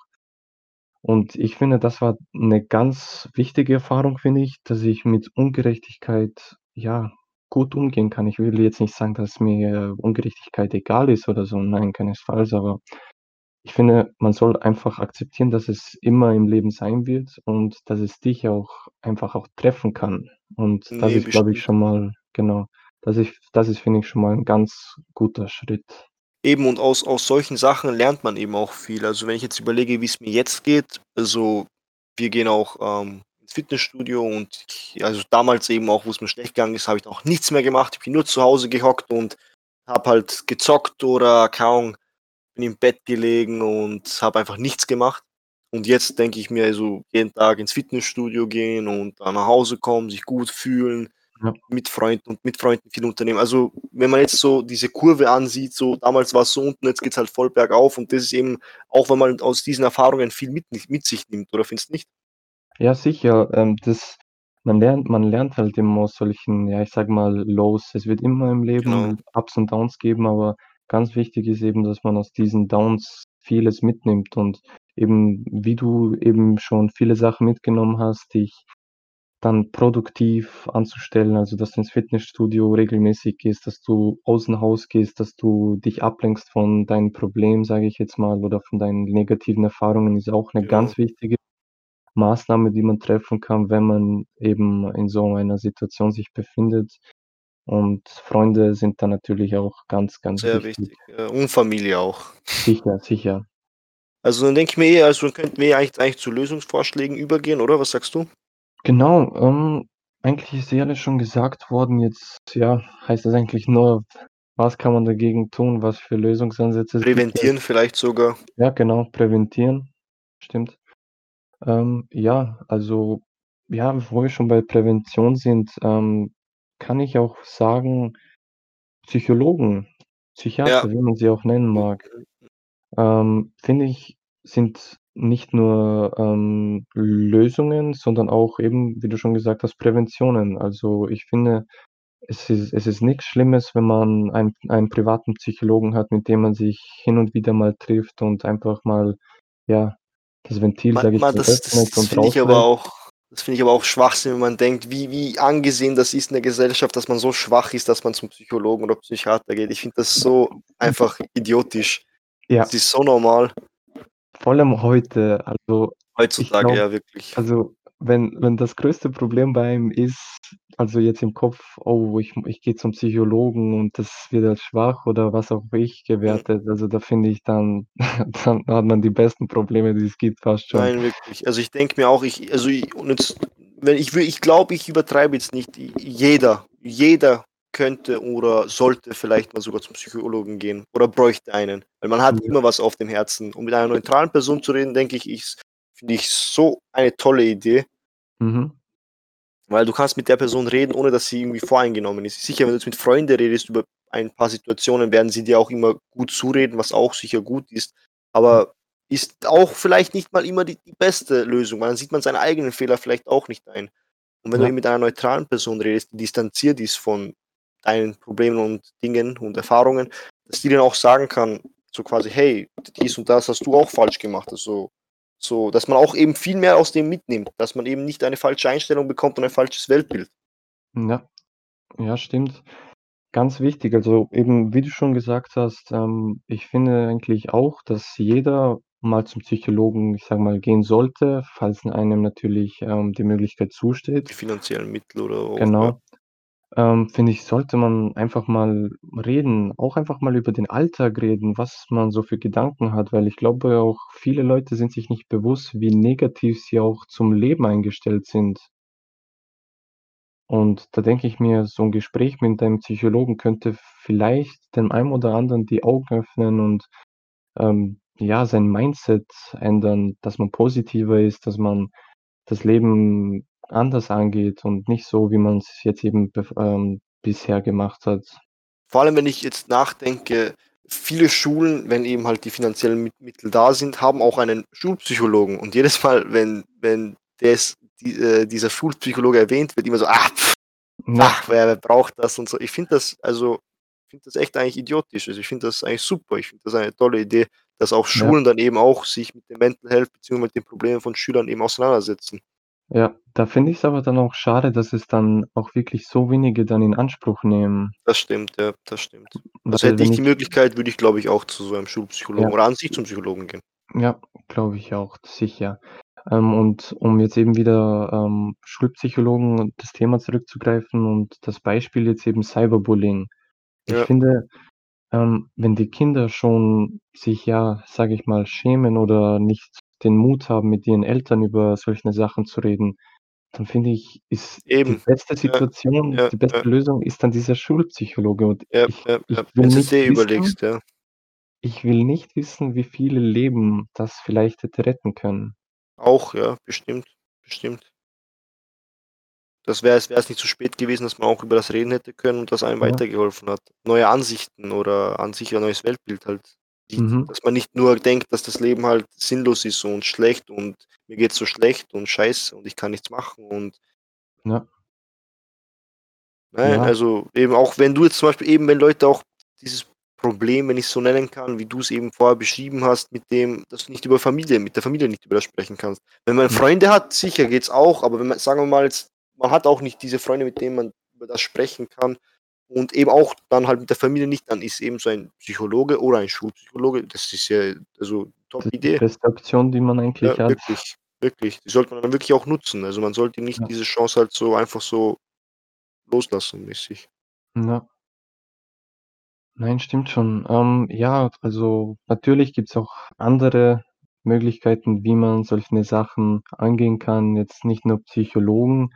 Und ich finde, das war 'ne ganz wichtige Erfahrung, finde ich, dass ich mit Ungerechtigkeit, ja, gut umgehen kann. Ich will jetzt nicht sagen, dass mir Ungerechtigkeit egal ist oder so, nein, keinesfalls, aber ich finde, man soll einfach akzeptieren, dass es immer im Leben sein wird und dass es dich auch einfach auch treffen kann. Und das Ne, ist, glaube ich, schon mal genau, das ich das ist, finde ich, schon mal 'n ganz guter Schritt. Eben und aus aus solchen Sachen lernt man eben auch viel. Also, wenn ich jetzt überlege, wie's mir jetzt geht, also, wir gehen auch, ähm, ins Fitnessstudio und ich also, damals eben auch, wo's mir schlecht gegangen ist, habe ich auch nichts mehr gemacht. Ich bin nur zu Hause gehockt und habe halt gezockt oder, Ahnung, bin im Bett gelegen und habe einfach nichts gemacht. Und jetzt denke ich mir, also, jeden Tag ins Fitnessstudio gehen und dann nach Hause kommen, sich gut fühlen, Ja. mit Freunden und mit Freunden viel unternehmen. Also, wenn man jetzt so diese Kurve ansieht, so damals war's so unten, jetzt geht's halt voll bergauf und das ist eben auch, wenn man aus diesen Erfahrungen viel mit mit sich nimmt, oder findest nicht? Ja, sicher, ähm, das man lernt man lernt halt immer aus solchen, ja, ich sage mal, Lows. Es wird immer im Genau. Leben Ups und Downs geben, aber ganz wichtig ist eben, dass man aus diesen Downs vieles mitnimmt und eben, wie du eben schon viele Sachen mitgenommen hast, dich dann produktiv anzustellen, also, dass du ins Fitnessstudio regelmäßig gehst, dass du außen Haus gehst, dass du dich ablenkst von deinen Problemen, sage ich jetzt mal, oder von deinen negativen Erfahrungen, ist auch 'ne Genau. ganz wichtige Maßnahme, die man treffen kann, wenn man eben in so einer Situation sich befindet. Und Freunde sind da natürlich auch ganz, ganz Sehr wichtig. wichtig, ja, und Familie auch. Sicher, sicher. Also, dann denke ich mir also, könnten wir eigentlich eigentlich zu Lösungsvorschlägen übergehen, oder? Was sagst du? Genau, ähm, eigentlich ist eh alles schon gesagt worden. Jetzt, ja, heißt das eigentlich nur, was kann man dagegen tun? Was für Lösungsansätze es gibt Präventieren vielleicht sogar. Ja, genau, präventieren, stimmt. Ähm, ja, also, ja, wo wir schon bei Prävention sind, ähm, kann ich auch sagen, Psychologen, Ja. Psychiater, wie man sie auch nennen mag, ähm, finde ich, sind nicht nur, ähm, Lösungen, sondern auch eben, wie du schon gesagt hast, Präventionen. Also, ich finde, es ist es ist nix Schlimmes, wenn man einen einen privaten Psychologen hat, mit dem man sich hin und wieder mal trifft und einfach mal, ja, das Ventil, sage ich ma mal, das das öffnet das und finde ich aber rauslässt. auch das finde ich aber auch Schwachsinn, wenn man denkt, wie wie angesehen das ist in der Gesellschaft, dass man so schwach ist, dass man zum Psychologen oder Psychiater geht. Ich finde das so einfach idiotisch. Ja. Das ist so normal. Vor allem heute, also, ich Heutzutage, glaube ja, wirklich. also, wenn wenn das größte Problem bei einem ist also, jetzt im Kopf: „Oh, ich ich gehe zum Psychologen und das wird als schwach oder was auch ich gewertet.“ Also, da finde ich dann (laughs) dann hat man die besten Probleme, die es gibt, fast schon. Nein, wirklich. Also, ich denke mir auch, ich also, i und jetzt wenn ich will ich glaube, ich übertreibe jetzt nicht. Jeder jeder könnte oder sollte vielleicht mal sogar zum Psychologen gehen oder bräuchte einen, weil man hat Ja. immer was auf dem Herzen. Und mit einer neutralen Person zu reden, denke ich, ist finde ich so eine tolle Idee. Mhm. Weil du kannst mit der Person reden, ohne dass sie irgendwie voreingenommen ist. Sicher, wenn du jetzt mit Freunden redest über ein paar Situationen, werden sie dir auch immer gut zureden, was auch sicher gut ist. Aber ist auch vielleicht nicht mal immer die, die beste Lösung, weil dann sieht man seine eigenen Fehler vielleicht auch nicht ein. Und wenn Ja. du mit einer neutralen Person redest, die distanziert ist von deinen Problemen und Dingen und Erfahrungen, dass die dann auch sagen kann, so quasi, hey, dies und das hast du auch falsch gemacht. Also, so, dass man auch eben viel mehr aus dem mitnimmt, dass man eben nicht eine falsche Einstellung bekommt und ein falsches Weltbild. Ja. Ja, stimmt. Ganz wichtig. Also eben, wie du schon gesagt hast, ähm, ich finde eigentlich auch, dass jeder mal zum Psychologen, ich sage mal, gehen sollte, falls einem natürlich, ähm, die Möglichkeit Die zusteht. finanziellen Mittel oder auch. Genau. Ähm, finde ich, sollte man einfach mal reden, auch einfach mal über den Alltag reden, was man so für Gedanken hat, weil ich glaube auch, viele Leute sind sich nicht bewusst, wie negativ sie auch zum Leben eingestellt sind. Und da denke ich mir, so 'n Gespräch mit deinem Psychologen könnte vielleicht dem einen oder anderen die Augen öffnen und, ähm, ja, sein Mindset ändern, dass man positiver ist, dass man das Leben anders angeht und nicht so, wie man's jetzt eben ähm, bisher gemacht hat. Vor allem, wenn ich jetzt nachdenke, viele Schulen, wenn eben halt die finanziellen Mi Mittel da sind, haben auch einen Schulpsychologen. Und jedes Mal, wenn wenn des die äh, dieser Schulpsychologe erwähnt wird, immer so: „Ah, Ja. ach, wer wer braucht das?“ und so. Ich finde das also ich finde das echt eigentlich idiotisch. Also, ich finde das eigentlich super. Ich finde das eine tolle Idee, dass auch Ja. Schulen dann eben auch sich mit dem Mental Health beziehungsweise mit den Problemen von Schülern eben auseinandersetzen. Ja, da finde ich's aber dann auch schade, dass es dann auch wirklich so wenige dann in Anspruch nehmen. Das stimmt, ja, das stimmt. Also, Weil hätte ich die ich Möglichkeit, würde ich, glaube ich, auch zu so einem Schulpsychologen Ja. oder an sich zum Psychologen gehen. Ja, glaube ich auch, sicher. Ähm, und um jetzt eben wieder, ähm, Schulpsychologen und das Thema zurückzugreifen und das Beispiel jetzt eben Cyberbullying. Ich Ja. finde, ähm, wenn die Kinder schon sich, ja, sage ich mal, schämen oder nicht den Mut haben, mit ihren Eltern über solche Sachen zu reden, dann finde ich, ist die Eben. beste Ja, Situation, ja, die beste ja. Lösung ist dann dieser Schulpsychologe. Und Ja, ich ja, ich ja. will nicht dir wissen überlegst, ja. ich will nicht wissen, wie viele Leben das vielleicht hätte retten können. Auch, ja, bestimmt, bestimmt. Das wäre es wäre es nicht zu spät gewesen, dass man auch über das reden hätte können und das einem Ja. weitergeholfen hat. Neue Ansichten oder an sich ein neues Weltbild halt sieht. Mhm. Dass man nicht nur denkt, dass das Leben halt sinnlos ist und schlecht und mir geht's so schlecht und scheiße und ich kann nichts machen und Ja. Nein, Ja. also eben auch wenn du jetzt zum Beispiel eben wenn Leute auch dieses Problem, wenn ich's so nennen kann, wie du's eben vorher beschrieben hast, mit dem, dass du nicht über Familie mit der Familie nicht über das sprechen kannst. Wenn man Ja. Freunde hat, sicher geht's auch, aber wenn man sagen wir mal jetzt, man hat auch nicht diese Freunde, mit denen man über das sprechen kann und eben auch dann halt mit der Familie nicht, dann ist eben so ein Psychologe oder ein Schulpsychologe das ist ja also ist die Top-Idee. beste Option, die man eigentlich Ja, hat. wirklich, wirklich. Die sollte man dann wirklich auch nutzen. Also, man sollte nicht Ja. diese Chance halt so einfach so loslassen mäßig. Ja. Nein, stimmt schon. Ähm, ja, also natürlich gibt's auch andere Möglichkeiten, wie man solche Sachen angehen kann, jetzt nicht nur Psychologen.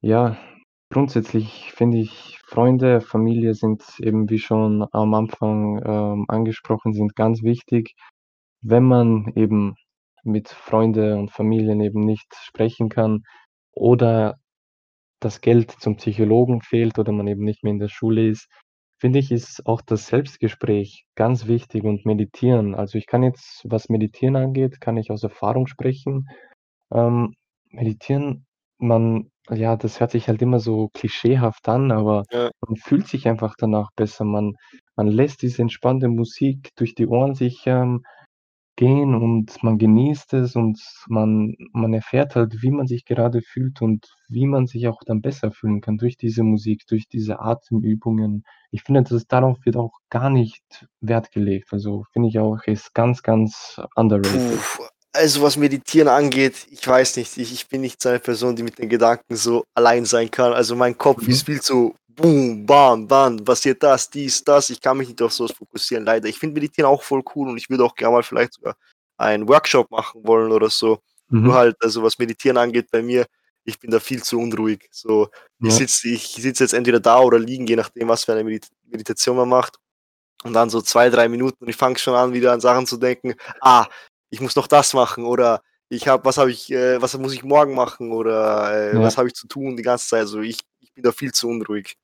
Ja, grundsätzlich finde ich, Freunde, Familie sind eben, wie schon am Anfang, ähm, angesprochen, sind ganz wichtig. Wenn man eben mit Freunde und Familien eben nicht sprechen kann oder das Geld zum Psychologen fehlt oder man eben nicht mehr in der Schule ist, finde ich, ist auch das Selbstgespräch ganz wichtig und Meditieren. Also, ich kann jetzt, was Meditieren angeht, kann ich aus Erfahrung sprechen. Ähm, Meditieren, man ja, das hört sich halt immer so klischeehaft an, aber Ja. man fühlt sich einfach danach besser. Man man lässt diese entspannte Musik durch die Ohren sich, ähm, gehen und man genießt es und man man erfährt halt, wie man sich gerade fühlt und wie man sich auch dann besser fühlen kann durch diese Musik, durch diese Atemübungen. Ich finde, dass darauf wird auch gar nicht Wert gelegt. Also, finde ich auch, ist ganz, ganz underrated. Puh, also, was Meditieren angeht, ich weiß nicht, ich ich bin nicht so eine Person, die mit den Gedanken so allein sein kann. Also, mein Kopf Mhm. ist viel zu boom, bam, bam, passiert das, dies, das. Ich kann mich nicht auf so was fokussieren, leider. Ich finde Meditieren auch voll cool und ich würde auch gerne mal vielleicht sogar einen Workshop machen wollen oder so. Nur Mhm. halt, also, was Meditieren angeht bei mir, ich bin da viel zu unruhig. So, ich Ja. sitze ich sitze jetzt entweder da oder liegen, je nachdem, was für eine Medit Meditation man macht. Und dann so 2, 3 Minuten und ich fange schon an, wieder an Sachen zu denken: „Ah, ich muss noch das machen“ oder ich habe was habe ich äh, was muss ich morgen machen oder, äh, Ja. was habe ich zu tun die ganze Zeit? Also, ich ich bin da viel zu unruhig.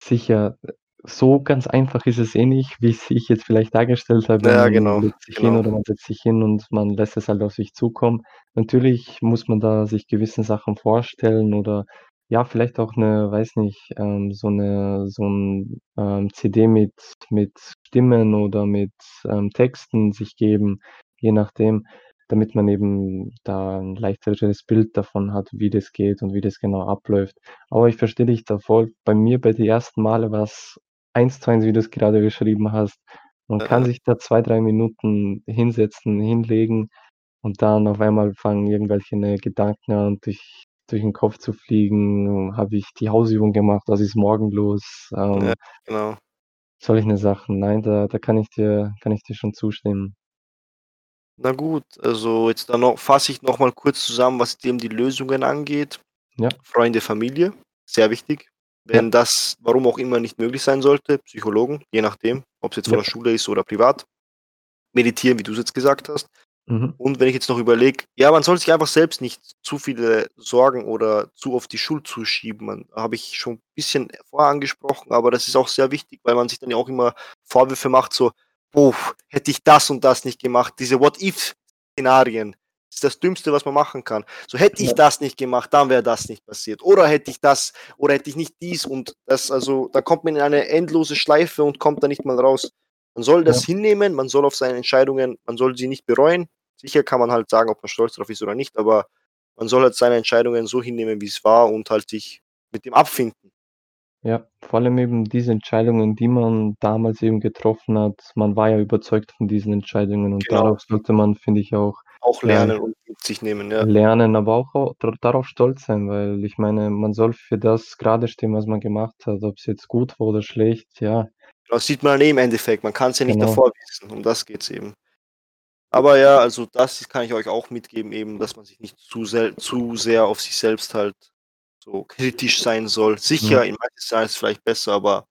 Sicher, so ganz einfach ist es eh nicht, wie's ich jetzt vielleicht dargestellt habe. Ja, Man genau, legt sich hin genau. oder man setzt sich hin und man lässt es halt auf sich zukommen. Natürlich muss man da sich gewissen Sachen vorstellen oder ja, vielleicht auch 'ne weiß nicht, ähm, so 'ne so 'n, ähm, CD mit mit Stimmen oder mit, ähm, Texten sich geben, je nachdem, damit man eben da 'n leichteres Bild davon hat, wie das geht und wie das genau abläuft. Aber ich verstehe dich da voll. Bei mir bei die ersten Male war's eins zu eins, wie du's gerade beschrieben hast. Man Ja, kann ja. sich da 2, 3 Minuten hinsetzen, hinlegen und dann auf einmal fangen irgendwelche, ne, Gedanken an, durch durch 'n Kopf zu fliegen. Habe ich die Hausübung gemacht? Was ist morgen los? Ja, Ähm genau. solche Sachen. Nein, da da kann ich dir kann ich dir schon zustimmen. Na gut, also, jetzt dann noch fasse ich noch mal kurz zusammen, was dem die Lösungen angeht. Ja. Freunde, Familie, sehr wichtig. Ja. Wenn das, warum auch immer, nicht möglich sein sollte, Psychologen, je nachdem, ob's jetzt von Ja. der Schule ist oder privat. Meditieren, wie du's jetzt gesagt hast. Mhm. Und wenn ich jetzt noch überlege ja, man soll sich einfach selbst nicht zu viele Sorgen oder zu oft die Schuld zuschieben. Man habe ich schon bisschen vorher angesprochen, aber das ist auch sehr wichtig, weil man sich dann ja auch immer Vorwürfe macht, so: „Oh, hätte ich das und das nicht gemacht.“ Diese What-if-Szenarien ist das Dümmste, was man machen kann. So: „Hätte ich Ja. das nicht gemacht, dann wäre das nicht passiert. Oder hätte ich das oder hätte ich nicht dies“ und das also, da kommt man in eine endlose Schleife und kommt da nicht mal raus. Man soll Ja. das hinnehmen, man soll auf seine Entscheidungen man soll sie nicht bereuen. Sicher kann man halt sagen, ob man stolz drauf ist oder nicht, aber man soll halt seine Entscheidungen so hinnehmen, wie's war und halt sich mit dem abfinden. Ja, vor allem eben diese Entscheidungen, die man damals eben getroffen hat. Man war ja überzeugt von diesen Entscheidungen und Genau. darauf sollte man, finde ich auch, Auch ja, lernen und mit sich nehmen, ja. lernen, aber auch au da darauf stolz sein, weil ich meine, man soll für das gerade stehen, was man gemacht hat, ob's jetzt gut war oder schlecht, ja. Das sieht man ja eh im Endeffekt. Man kann's ja nicht Genau. davor wissen, um das geht's eben. Aber ja, also, das kann ich euch auch mitgeben eben, dass man sich nicht zu sel zu sehr auf sich selbst halt so kritisch sein soll. Sicher, in manchen Sachen ist es vielleicht besser, aber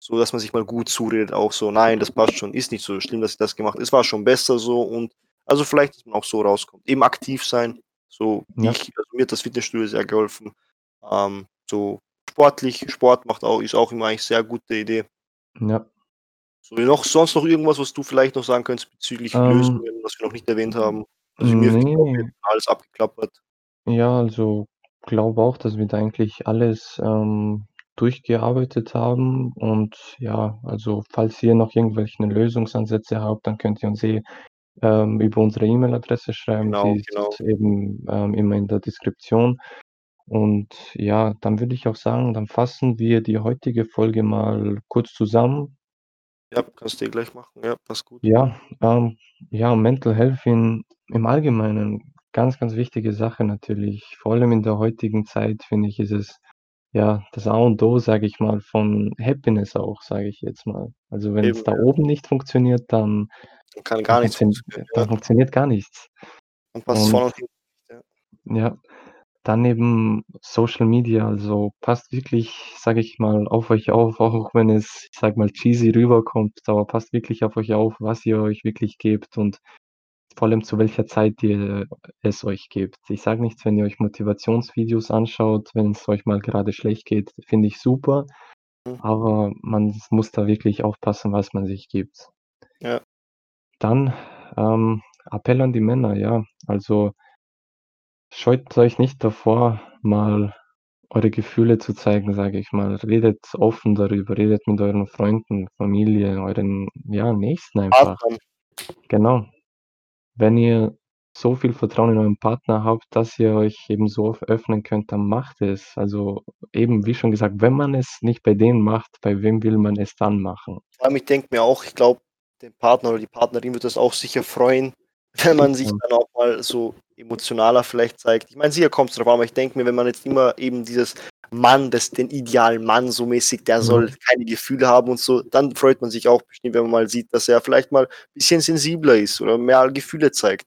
so, dass man sich mal gut zuredet, auch so: „Nein, das passt schon, ist nicht so schlimm, dass ich das gemacht es war schon besser so“ und also, vielleicht, dass man auch so rauskommt. Eben aktiv sein, so Ja. ich also, mir hat das Fitnessstudio sehr geholfen. Ähm, so sportlich Sport macht auch ist auch immer eigentlich sehr gute Idee. Ja. So noch sonst noch irgendwas, was du vielleicht noch sagen könntest bezüglich Ähm. Lösungen, was wir noch nicht erwähnt haben? Also, mir alles abgeklappert. Ja, also, glaube auch, dass wir da eigentlich alles, ähm, durchgearbeitet haben und ja, also, falls ihr noch irgendwelche Lösungsansätze habt, dann könnt ihr uns eh, ähm, über unsere E-Mail-Adresse schreiben. Genau, Die genau. ist eben, ähm, immer in der Deskription. Und ja, dann würde ich auch sagen, dann fassen wir die heutige Folge mal kurz zusammen. Ja, kannst du eh gleich machen. Ja, passt gut. Ja, ähm, ja, Mental Health in im Allgemeinen, ganz, ganz wichtige Sache natürlich. Vor allem in der heutigen Zeit, finde ich, ist es, ja, das A und O, sage ich mal, von Happiness auch, sage ich jetzt mal. Also, wenn's Eben, da ja. oben nicht funktioniert, dann kann gar nichts funktio funktionieren, dann ja. funktioniert gar nichts. Und vorne hinten nicht, ja. ja, dann eben Social Media, also, passt wirklich, sage ich mal, auf euch auf, auch wenn es, ich sage mal, cheesy rüberkommt, aber passt wirklich auf euch auf, was ihr euch wirklich gebt und vor allem zu welcher Zeit ihr es euch gebt. Ich sage nichts, wenn ihr euch Motivationsvideos anschaut, wenn's euch mal gerade schlecht geht, finde ich super, Mhm. aber man muss da wirklich aufpassen, was man sich gibt. Ja. Dann, ähm, Appell an die Männer, ja, also scheut euch nicht davor, mal eure Gefühle zu zeigen, sage ich mal. Redet offen darüber, redet mit euren Freunden, Familie, euren, ja, Nächsten einfach. Partnern. Genau. Wenn ihr so viel Vertrauen in euren Partner habt, dass ihr euch eben so öffnen könnt, dann macht es. Also, eben, wie schon gesagt, wenn man es nicht bei denen macht, bei wem will man es dann machen? Ich denke mir auch, ich glaube, den Partner oder die Partnerin wird das auch sicher freuen, (laughs) wenn man sich dann auch mal so emotionaler vielleicht zeigt. Ich meine, sicher kommt's drauf an, aber ich denke mir, wenn man jetzt immer eben dieses Mann, das den idealen Mann so mäßig, der soll Ja. keine Gefühle haben und so, dann freut man sich auch bestimmt, wenn man mal sieht, dass er vielleicht mal bisschen sensibler ist oder mehr Gefühle zeigt.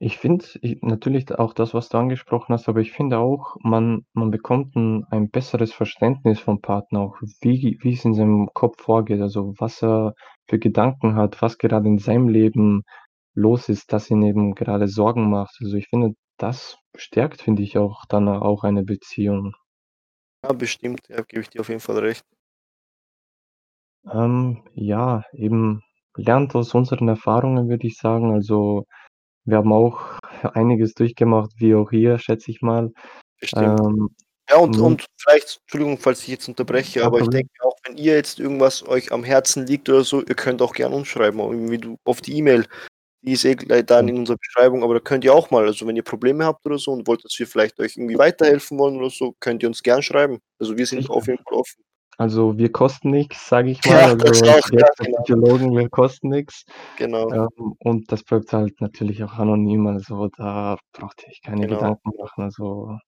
Ich finde natürlich auch das, was du angesprochen hast, aber ich finde auch, man man bekommt 'n ein besseres Verständnis vom Partner auch, wie wie es in seinem Kopf vorgeht, also, was er für Gedanken hat, was gerade in seinem Leben los ist, das ihn eben gerade Sorgen macht. Also, ich finde, das stärkt, finde ich, auch dann auch eine Beziehung. Ja, bestimmt, ja, gebe ich dir auf jeden Fall recht. Ähm, ja, eben lernt aus unseren Erfahrungen, würde ich sagen. Also, wir haben auch einiges durchgemacht, wie auch ihr, schätze ich mal. Bestimmt. Ähm, Ja, und nun und vielleicht Entschuldigung, falls ich jetzt unterbreche, kein aber ich Problem. denke auch, wenn ihr jetzt irgendwas euch am Herzen liegt oder so, ihr könnt auch gern uns schreiben, irgendwie du auf die E-Mail. Die ist eh gleich dann Ja. in unserer Beschreibung, aber da könnt ihr auch mal also, wenn ihr Probleme habt oder so und wollt, dass wir vielleicht euch irgendwie weiterhelfen wollen oder so, könnt ihr uns gern schreiben. Also, wir sind auf jeden Fall offen. Also, wir kosten nix, sage ich mal. (laughs) Ja, das Also, auch, wir ja, genau. Psychologen, wir kosten nix. Genau. Ähm, und das bleibt halt natürlich auch anonym. Also, da braucht ihr euch keine Genau, Gedanken machen. Also,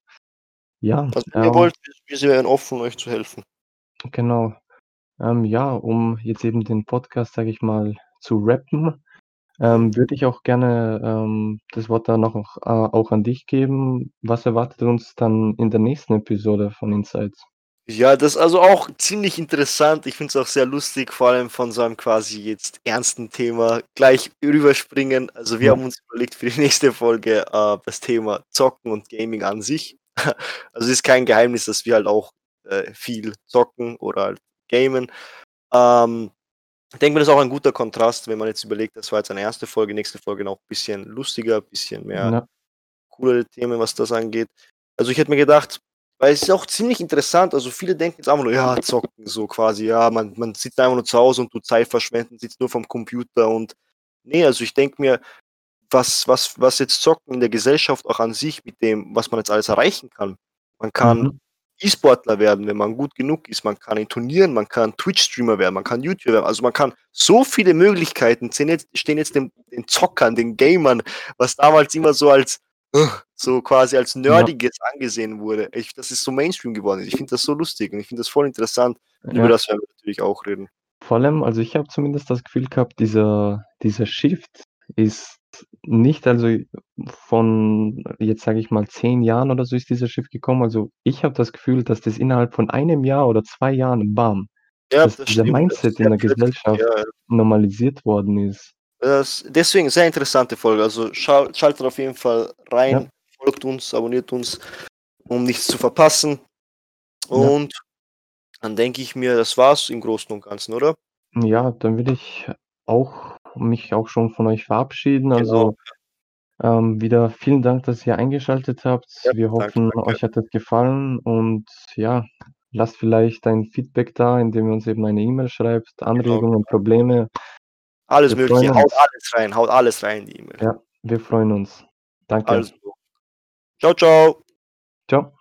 ja, Also, ihr ähm wollt, wir wären offen, euch zu helfen. Genau. Ähm, ja, um jetzt eben den Podcast, sage ich mal, zu wrappen, Mhm. Ähm, würde ich auch gerne, ähm, das Wort dann noch auch äh, auch an dich geben. Was erwartet uns dann in der nächsten Episode von Insights? Ja, das ist also auch ziemlich interessant. Ich finde es auch sehr lustig, vor allem von so einem quasi jetzt ernsten Thema gleich rüberspringen. Also, wir haben uns überlegt für die (laughs) nächste Folge, äh, das Thema Zocken und Gaming an sich. (laughs) Also, ist kein Geheimnis, dass wir halt auch, äh, viel zocken oder halt gamen. Ähm, ich denke mir, das ist auch ein guter Kontrast, wenn man jetzt überlegt, das war jetzt eine erste Folge, nächste Folge noch bisschen lustiger, bisschen mehr Ja. coolere Themen, was das angeht. Also, ich hätte mir gedacht weil es ist auch ziemlich interessant, also, viele denken jetzt einfach nur: „Ja, zocken“, so quasi, ja, man man sitzt einfach nur zu Hause und tut Zeit verschwenden, sitzt nur vorm Computer und ne, also, ich denke mir, was was was jetzt Zocken in der Gesellschaft auch an sich mit dem, was man jetzt alles erreichen kann. Man kann Mhm. E-Sportler werden, wenn man gut genug ist. Man kann in Turnieren man kann Twitch-Streamer werden, man kann YouTuber werden. Also, man kann so viele Möglichkeiten sind jetzt stehen jetzt den den Zockern, den Gamern, was damals immer so als so quasi als Ja. Nerdiges angesehen wurde. Ich das ist so Mainstream geworden. Ich finde das so lustig und ich finde das voll interessant und über Ja. das werden wir natürlich auch reden. Vor allem also, ich habe zumindest das Gefühl gehabt, dieser dieser Shift ist nicht also, von jetzt sage ich mal 10 Jahren oder so ist dieser Shift gekommen. Also, ich habe das Gefühl, dass das innerhalb von 1 Jahr oder 2 Jahren, bam, Ja, dass das dieser stimmt. Das Mindset in sehr der Gesellschaft ja, ja. normalisiert worden ist. Das deswegen sehr interessante Folge. Also, schau schaltet auf jeden Fall Ja. rein, folgt uns, abonniert uns, um nichts zu verpassen. Ja. Und dann denke ich mir, das war's im Großen und Ganzen, oder? Ja, dann würde ich auch mich auch schon von euch verabschieden. Genau, Also, ähm, wieder vielen Dank, dass ihr eingeschaltet habt. Ja, Wir hoffen, danke. euch hat das gefallen und ja, lasst vielleicht ein Feedback da, indem ihr uns eben eine E-Mail schreibt, Genau, Anregungen, genau. Probleme. Alles Wir Mögliche. Haut alles rein, haut alles rein in die E-Mail. Ja, wir freuen uns. Danke. Also. Tschau, tschau. Tschau.